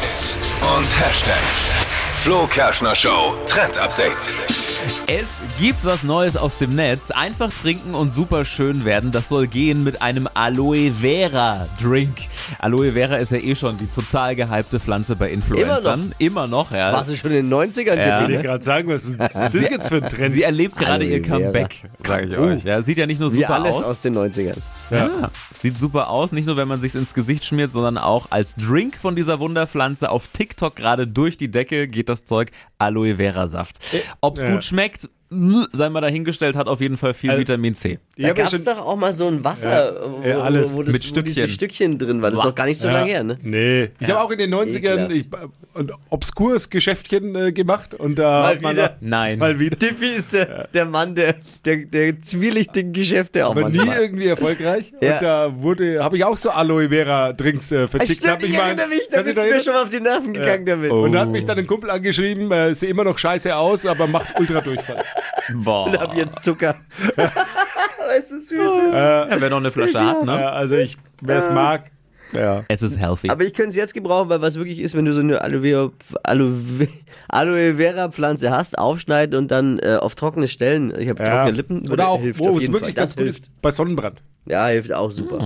Hits und Hashtags. Flo Kerschner Show Trend Update. Es gibt was Neues aus dem Netz. Einfach trinken und super schön werden. Das soll gehen mit einem Aloe Vera Drink. Aloe Vera ist ja eh schon die total gehypte Pflanze bei Influencern. Immer noch, ja. Warst du schon in den 90ern, Ja. Ich ne? gerade sagen, was ist das jetzt für ein Trend? Sie erlebt gerade ihr Comeback, sage ich euch. Ja, sieht ja nicht nur Wie super alles aus. aus den 90ern. Ja. Sieht super aus, nicht nur wenn man sich ins Gesicht schmiert, sondern auch als Drink von dieser Wunderpflanze auf TikTok gerade durch die Decke geht das Zeug Aloe Vera Saft. Ob's ja. gut schmeckt, sei mal dahingestellt, hat auf jeden Fall viel Also- Vitamin C. Ich Da ja gab es doch auch mal so ein Wasser, wo, ja, alles. wo, das, Mit wo diese Stückchen. Stückchen drin war. Das ist doch gar nicht so Ja. lange her, ne? Nee. Ich habe auch in den 90ern ich, ein obskures Geschäftchen äh, gemacht und da Mal hat man wieder. da- Nein. mal wieder. Tippi ist der, der Mann der, der, der zwielichtigen Geschäfte auch Aber nie manchmal. irgendwie erfolgreich. Ja. Und da wurde, habe ich auch so Aloe Vera Drinks äh, vertickt. Stimmt, ich mal- erinnere mich, da bist du mir schon mal auf die Nerven gegangen damit. Oh. Und da hat mich dann ein Kumpel angeschrieben, äh, sieht immer noch scheiße aus, aber macht Ultra-Durchfall. Boah. Und hab jetzt Zucker. weißt du, süß ist. Ja, wer noch eine Flasche hat, ne? Ja, also ich, wer es mag, ja. Es ist healthy. Aber ich könnte es jetzt gebrauchen, weil was wirklich ist, wenn du so eine Aloe Vera, Aloe, Aloe Vera Pflanze hast, aufschneiden und dann äh, auf trockene Stellen, ich habe ja. trockene Lippen, Oder auch, hilft wo auf es wirklich Fall. Das gut hilft. ist, bei Sonnenbrand. Ja, hilft auch super.